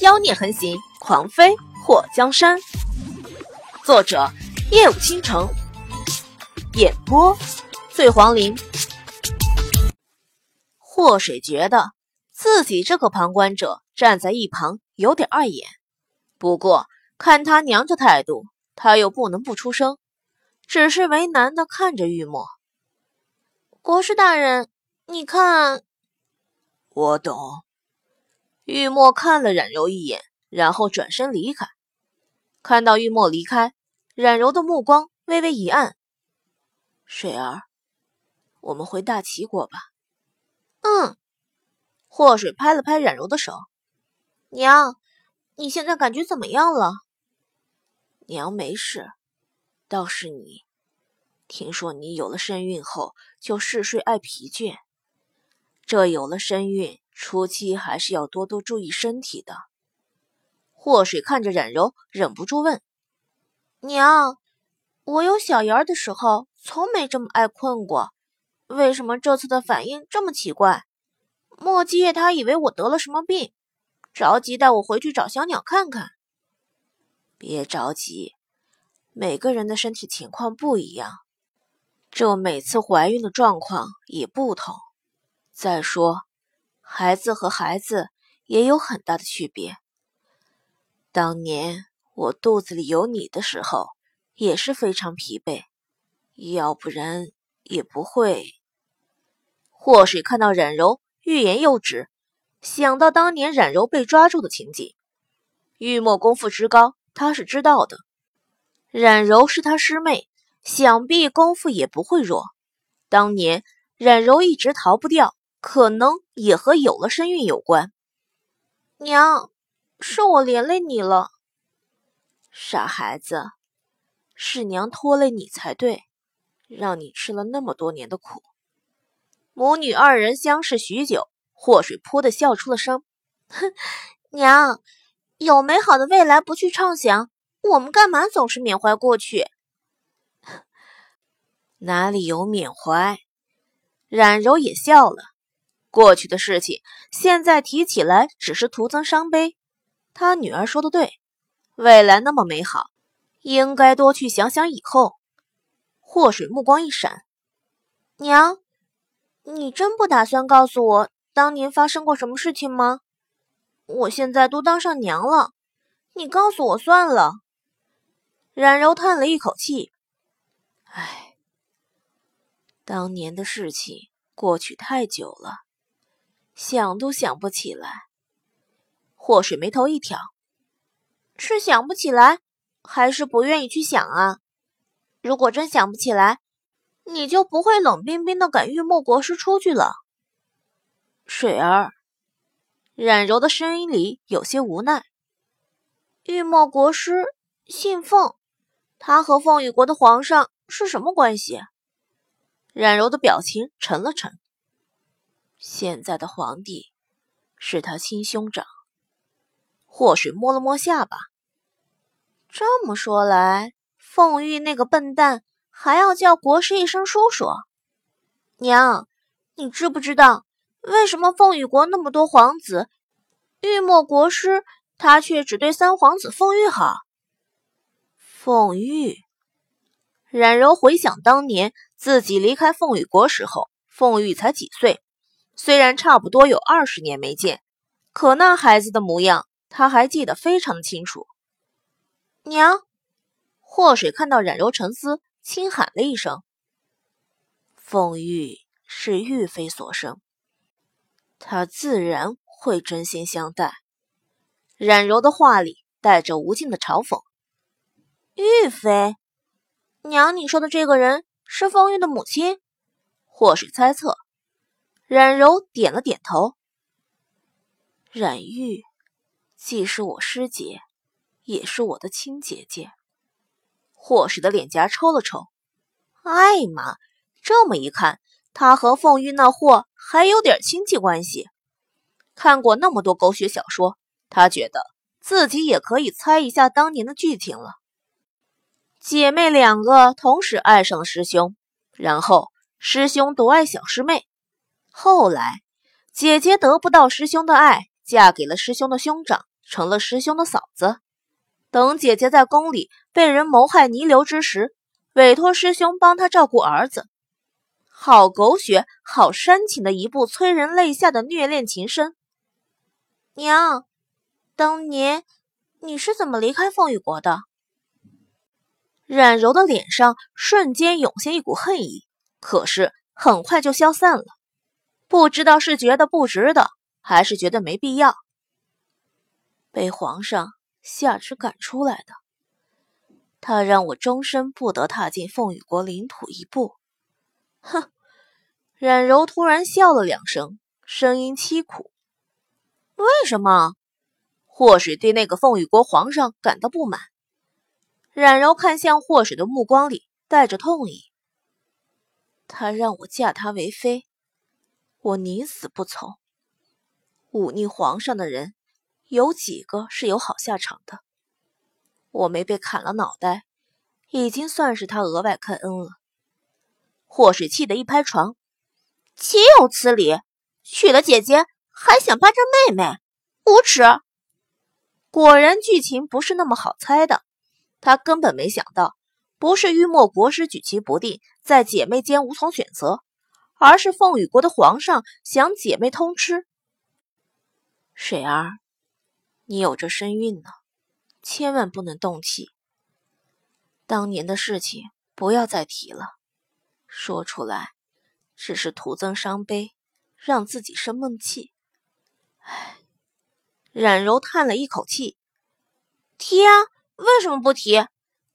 妖孽横行，狂妃祸江山。作者：夜舞倾城，演播：醉黄林。祸水觉得自己这个旁观者站在一旁有点碍眼，不过看他娘这态度，他又不能不出声，只是为难的看着玉墨。国师大人，你看，我懂。玉墨看了冉柔一眼，然后转身离开。看到玉墨离开，冉柔的目光微微一暗。水儿，我们回大齐国吧。嗯。祸水拍了拍冉柔的手。娘，你现在感觉怎么样了？娘没事，倒是你。听说你有了身孕后就嗜睡爱疲倦，这有了身孕初期还是要多多注意身体的。祸水看着冉柔，忍不住问：“娘，我有小芽儿的时候从没这么爱困过，为什么这次的反应这么奇怪？莫七夜他以为我得了什么病，着急带我回去找小鸟看看。别着急，每个人的身体情况不一样。”这每次怀孕的状况也不同。再说，孩子和孩子也有很大的区别。当年我肚子里有你的时候，也是非常疲惫，要不然也不会。祸水看到冉柔欲言又止，想到当年冉柔被抓住的情景，玉墨功夫之高，他是知道的。冉柔是他师妹。想必功夫也不会弱。当年冉柔一直逃不掉，可能也和有了身孕有关。娘，是我连累你了，傻孩子，是娘拖累你才对，让你吃了那么多年的苦。母女二人相视许久，祸水扑的笑出了声。哼，娘，有美好的未来不去畅想，我们干嘛总是缅怀过去？哪里有缅怀？冉柔也笑了。过去的事情，现在提起来只是徒增伤悲。他女儿说的对，未来那么美好，应该多去想想以后。祸水目光一闪：“娘，你真不打算告诉我当年发生过什么事情吗？我现在都当上娘了，你告诉我算了。”冉柔叹了一口气：“唉。”当年的事情过去太久了，想都想不起来。祸水眉头一挑，是想不起来，还是不愿意去想啊？如果真想不起来，你就不会冷冰冰的赶玉墨国师出去了。水儿，冉柔的声音里有些无奈。玉墨国师姓凤，他和凤羽国的皇上是什么关系？冉柔的表情沉了沉。现在的皇帝是他亲兄长。祸水摸了摸下巴。这么说来，凤玉那个笨蛋还要叫国师一声叔叔。娘，你知不知道为什么凤羽国那么多皇子，玉墨国师他却只对三皇子凤玉好？凤玉。冉柔回想当年自己离开凤羽国时候，凤玉才几岁。虽然差不多有二十年没见，可那孩子的模样，他还记得非常清楚。娘，祸水看到冉柔沉思，轻喊了一声：“凤玉是玉妃所生，他自然会真心相待。”冉柔的话里带着无尽的嘲讽。玉妃。娘，你说的这个人是凤玉的母亲？祸水猜测？冉柔点了点头。冉玉既是我师姐，也是我的亲姐姐。霍氏的脸颊抽了抽。哎妈，这么一看，他和凤玉那货还有点亲戚关系。看过那么多狗血小说，他觉得自己也可以猜一下当年的剧情了。姐妹两个同时爱上了师兄，然后师兄独爱小师妹。后来姐姐得不到师兄的爱，嫁给了师兄的兄长，成了师兄的嫂子。等姐姐在宫里被人谋害弥留之时，委托师兄帮她照顾儿子。好狗血，好煽情的一部催人泪下的虐恋情深。娘，当年你是怎么离开凤羽国的？冉柔的脸上瞬间涌现一股恨意，可是很快就消散了。不知道是觉得不值得，还是觉得没必要。被皇上下旨赶出来的，他让我终身不得踏进凤羽国领土一步。哼！冉柔突然笑了两声，声音凄苦：“为什么？祸水对那个凤羽国皇上感到不满。”冉柔看向祸水的目光里带着痛意。他让我嫁他为妃，我宁死不从。忤逆皇上的人，有几个是有好下场的？我没被砍了脑袋，已经算是他额外开恩了。霍水气得一拍床：“岂有此理！娶了姐姐还想霸占妹妹，无耻！”果然，剧情不是那么好猜的。他根本没想到，不是玉墨国师举棋不定，在姐妹间无从选择，而是凤羽国的皇上想姐妹通吃。水儿，你有着身孕呢，千万不能动气。当年的事情不要再提了，说出来只是徒增伤悲，让自己生闷气。唉，冉柔叹了一口气，提啊。为什么不提？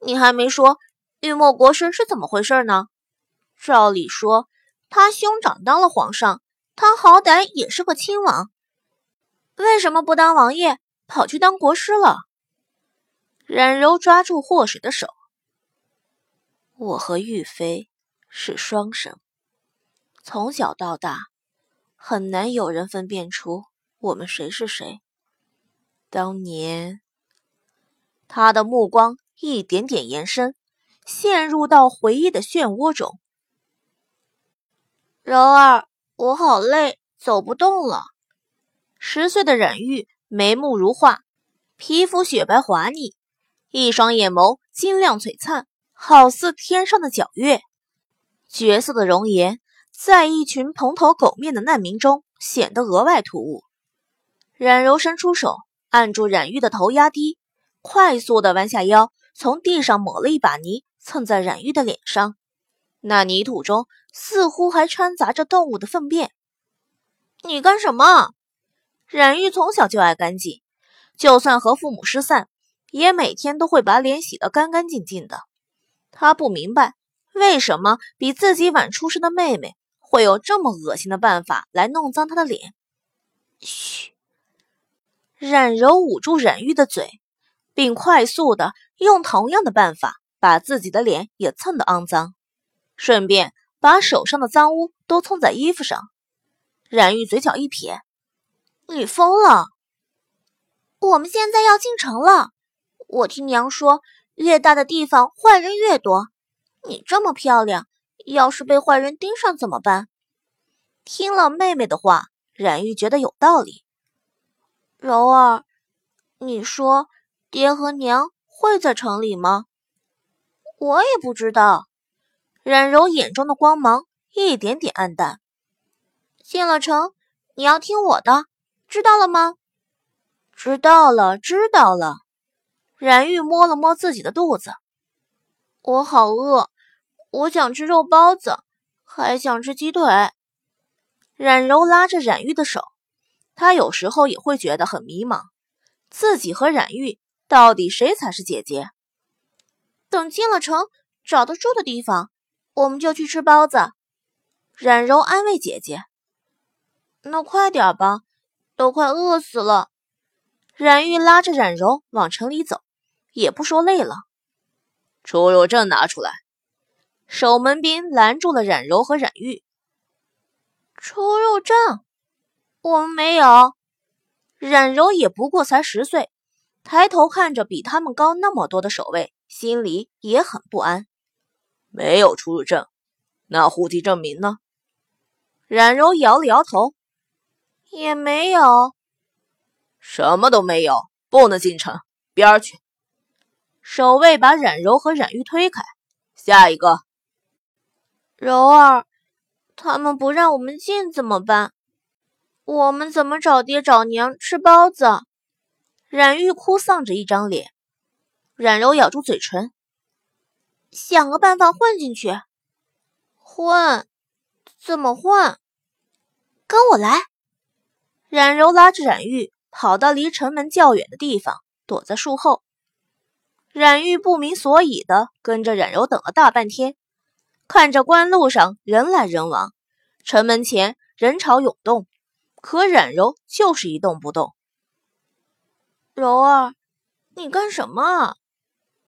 你还没说玉墨国师是怎么回事呢？照理说，他兄长当了皇上，他好歹也是个亲王，为什么不当王爷，跑去当国师了？冉柔抓住祸水的手，我和玉妃是双生，从小到大，很难有人分辨出我们谁是谁。当年。他的目光一点点延伸，陷入到回忆的漩涡中。柔儿，我好累，走不动了。十岁的冉玉眉目如画，皮肤雪白滑腻，一双眼眸晶亮璀璨，好似天上的皎月。绝色的容颜在一群蓬头垢面的难民中显得额外突兀。冉柔伸出手按住冉玉的头，压低。快速的弯下腰，从地上抹了一把泥，蹭在冉玉的脸上。那泥土中似乎还掺杂着动物的粪便。你干什么？冉玉从小就爱干净，就算和父母失散，也每天都会把脸洗得干干净净的。他不明白，为什么比自己晚出生的妹妹会有这么恶心的办法来弄脏她的脸。嘘，冉柔捂住冉玉的嘴。并快速的用同样的办法把自己的脸也蹭得肮脏，顺便把手上的脏污都蹭在衣服上。冉玉嘴角一撇：“你疯了！我们现在要进城了。我听娘说，越大的地方坏人越多。你这么漂亮，要是被坏人盯上怎么办？”听了妹妹的话，冉玉觉得有道理。柔儿，你说。爹和娘会在城里吗？我也不知道。冉柔眼中的光芒一点点暗淡。进了城，你要听我的，知道了吗？知道了，知道了。冉玉摸了摸自己的肚子，我好饿，我想吃肉包子，还想吃鸡腿。冉柔拉着冉玉的手，她有时候也会觉得很迷茫，自己和冉玉。到底谁才是姐姐？等进了城，找到住的地方，我们就去吃包子。冉柔安慰姐姐：“那快点吧，都快饿死了。”冉玉拉着冉柔往城里走，也不说累了。出入证拿出来。守门兵拦住了冉柔和冉玉。出入证，我们没有。冉柔也不过才十岁。抬头看着比他们高那么多的守卫，心里也很不安。没有出入证，那户籍证明呢？冉柔摇了摇头，也没有，什么都没有。不能进城，边儿去。守卫把冉柔和冉玉推开。下一个，柔儿，他们不让我们进怎么办？我们怎么找爹找娘吃包子？冉玉哭丧着一张脸。冉柔咬住嘴唇，想个办法混进去。混？怎么混？跟我来。冉柔拉着冉玉跑到离城门较远的地方，躲在树后。冉玉不明所以的跟着冉柔等了大半天，看着官路上人来人往，城门前人潮涌动，可冉柔就是一动不动。柔儿，你干什么？